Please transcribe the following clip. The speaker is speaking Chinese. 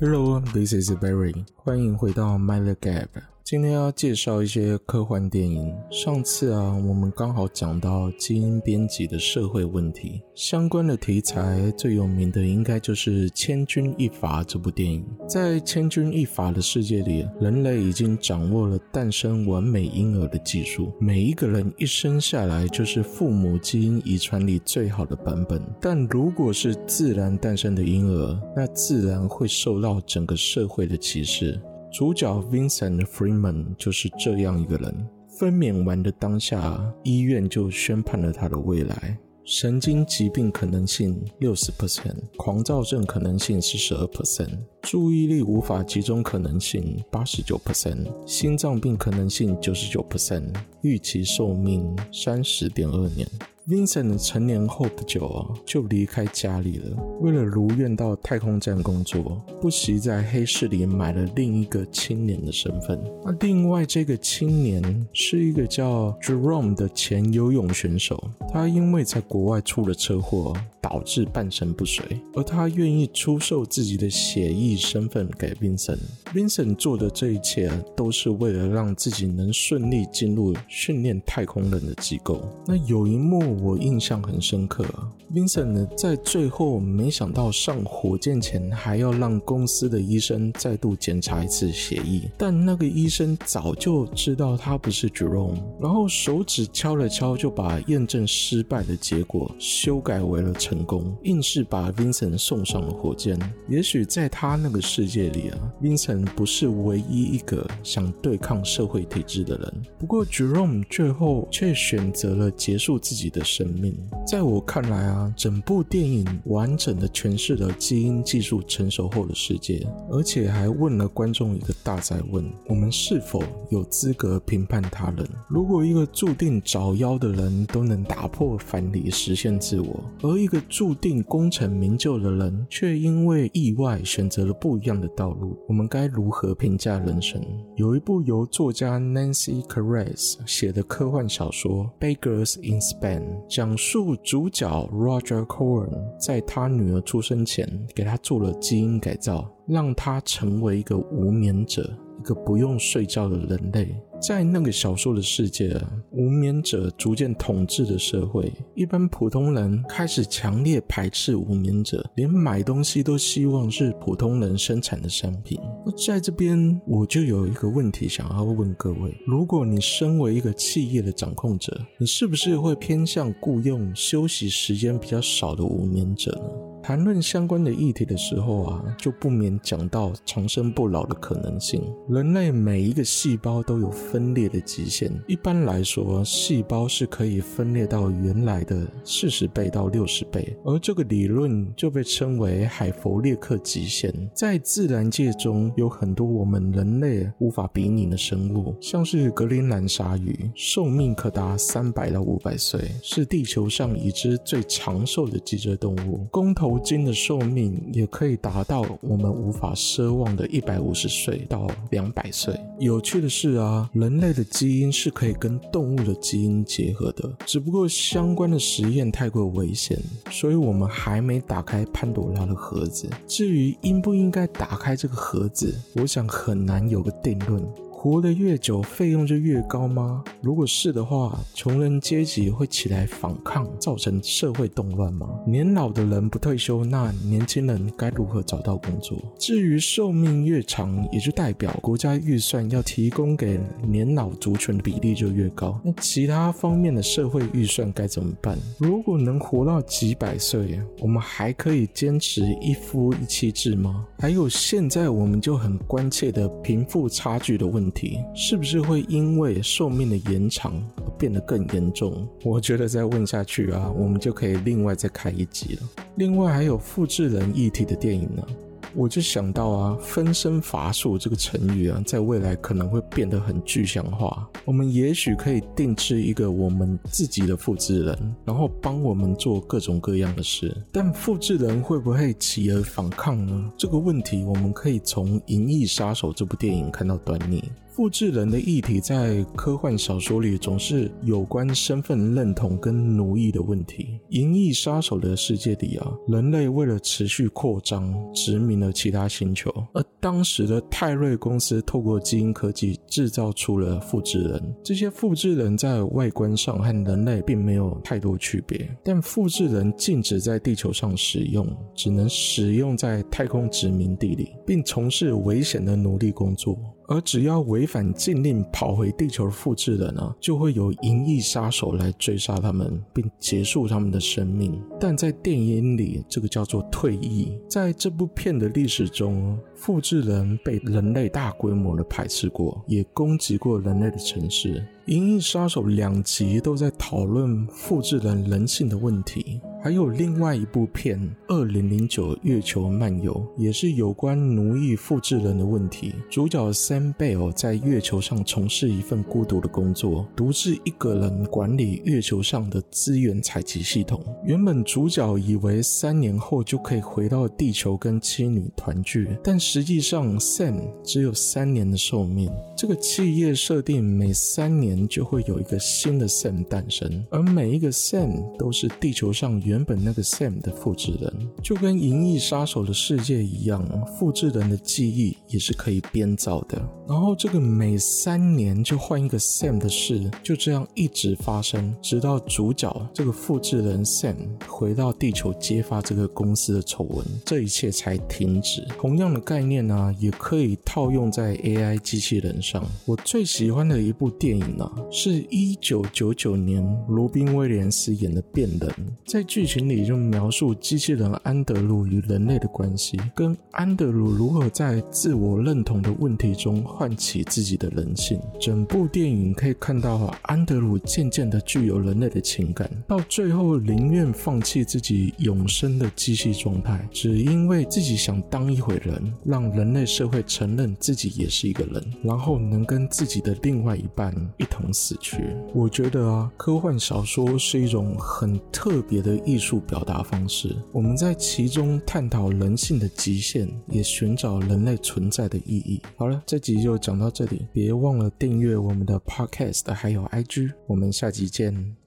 Hello, this is Barry. 欢迎回到 Mind the Gap。 今天要介绍一些科幻电影。上次啊，我们刚好讲到基因编辑的社会问题，相关的题材最有名的应该就是《千钧一发》这部电影。在《千钧一发》的世界里，人类已经掌握了诞生完美婴儿的技术，每一个人一生下来就是父母基因遗传里最好的版本。但如果是自然诞生的婴儿，那自然会受到整个社会的歧视。主角 Vincent Freeman 就是这样一个人。分娩完的当下，医院就宣判了他的未来：神经疾病可能性六十 percent，狂躁症可能性四十二 percent，注意力无法集中可能性八十九 percent，心脏病可能性九十九 percent，预期寿命三十点二年。Vincent 成年后不久啊，就离开家里了。为了如愿到太空站工作，不惜在黑市里买了另一个青年的身份。那另外这个青年是一个叫 Jerome 的前游泳选手，他因为在国外出了车祸。导致半身不遂，而他愿意出售自己的血裔身份给 Vincent。Vincent 做的这一切都是为了让自己能顺利进入训练太空人的机构。那有一幕我印象很深刻，Vincent 呢在最后没想到上火箭前还要让公司的医生再度检查一次血裔，但那个医生早就知道他不是 Jerome，然后手指敲了敲就把验证失败的结果修改为了。成功，硬是把 Vincent 送上了火箭。也许在他那个世界里啊，Vincent 不是唯一一个想对抗社会体制的人。不过 Jerome 最后却选择了结束自己的生命。在我看来啊，整部电影完整的诠释了基因技术成熟后的世界，而且还问了观众一个大哉问：我们是否有资格评判他人？如果一个注定找妖的人都能打破藩篱，实现自我，而一个注定功成名就的人，却因为意外选择了不一样的道路。我们该如何评价人生？有一部由作家 Nancy Cartwright 写的科幻小说《Beggars in Spain》，讲述主角 Roger Cohen 在他女儿出生前给他做了基因改造，让他成为一个无眠者，一个不用睡觉的人类。在那个小说的世界，无眠者逐渐统治的社会，一般普通人开始强烈排斥无眠者，连买东西都希望是普通人生产的商品。那在这边，我就有一个问题想要问各位：如果你身为一个企业的掌控者，你是不是会偏向雇佣休息时间比较少的无眠者呢？谈论相关的议题的时候啊，就不免讲到长生不老的可能性。人类每一个细胞都有分裂的极限，一般来说，细胞是可以分裂到原来的四十倍到六十倍，而这个理论就被称为海弗列克极限。在自然界中，有很多我们人类无法比拟的生物，像是格陵兰鲨鱼，寿命可达三百到五百岁，是地球上已知最长寿的脊椎动物。公头头鲸的寿命也可以达到我们无法奢望的一百五十岁到两百岁。有趣的是啊，人类的基因是可以跟动物的基因结合的，只不过相关的实验太过危险，所以我们还没打开潘朵拉的盒子。至于应不应该打开这个盒子，我想很难有个定论。活得越久，费用就越高吗？如果是的话，穷人阶级会起来反抗，造成社会动乱吗？年老的人不退休，那年轻人该如何找到工作？至于寿命越长，也就代表国家预算要提供给年老族群的比例就越高。那其他方面的社会预算该怎么办？如果能活到几百岁，我们还可以坚持一夫一妻制吗？还有，现在我们就很关切的贫富差距的问题。是不是会因为寿命的延长而变得更严重？我觉得再问下去啊，我们就可以另外再开一集了。另外还有复制人议题的电影呢。我就想到啊，分身乏术这个成语啊，在未来可能会变得很具象化。我们也许可以定制一个我们自己的复制人，然后帮我们做各种各样的事。但复制人会不会起而反抗呢？这个问题，我们可以从《银翼杀手》这部电影看到端倪。复制人的议题在科幻小说里总是有关身份认同跟奴役的问题。《银翼杀手》的世界里啊，人类为了持续扩张，殖民和。其他星球。而当时的泰瑞公司透过基因科技制造出了复制人，这些复制人在外观上和人类并没有太多区别，但复制人禁止在地球上使用，只能使用在太空殖民地里，并从事危险的奴隶工作。而只要违反禁令跑回地球的复制人呢，就会有银翼杀手来追杀他们，并结束他们的生命。但在电影里，这个叫做退役。在这部片的历史中，复制人被人类大规模的排斥过，也攻击过人类的城市。《银翼杀手》两集都在讨论复制人人性的问题，还有另外一部片《二零零九月球漫游》也是有关奴役复制人的问题。主角 Sam Bell 在月球上从事一份孤独的工作，独自一个人管理月球上的资源采集系统。原本主角以为三年后就可以回到地球跟妻女团聚，但实际上 Sam 只有三年的寿命。这个企业设定每三年。就会有一个新的 Sam 诞生，而每一个 Sam 都是地球上原原本那个 Sam 的复制人，就跟《银翼杀手》的世界一样，复制人的记忆也是可以编造的。然后这个每三年就换一个 Sam 的事，就这样一直发生，直到主角这个复制人 Sam 回到地球揭发这个公司的丑闻，这一切才停止。同样的概念呢、也可以套用在 AI 机器人上。我最喜欢的一部电影呢、是一九九九年罗宾威廉斯演的《变人》，在剧情里就描述机器人安德鲁与人类的关系，跟安德鲁如何在自我认同的问题中唤起自己的人性。整部电影可以看到安德鲁渐渐的具有人类的情感，到最后宁愿放弃自己永生的机器状态，只因为自己想当一回人，让人类社会承认自己也是一个人，然后能跟自己的另外一半一同。死去。我觉得啊，科幻小说是一种很特别的艺术表达方式。我们在其中探讨人性的极限，也寻找人类存在的意义。好了，这集就讲到这里，别忘了订阅我们的 Podcast，还有 IG。我们下集见。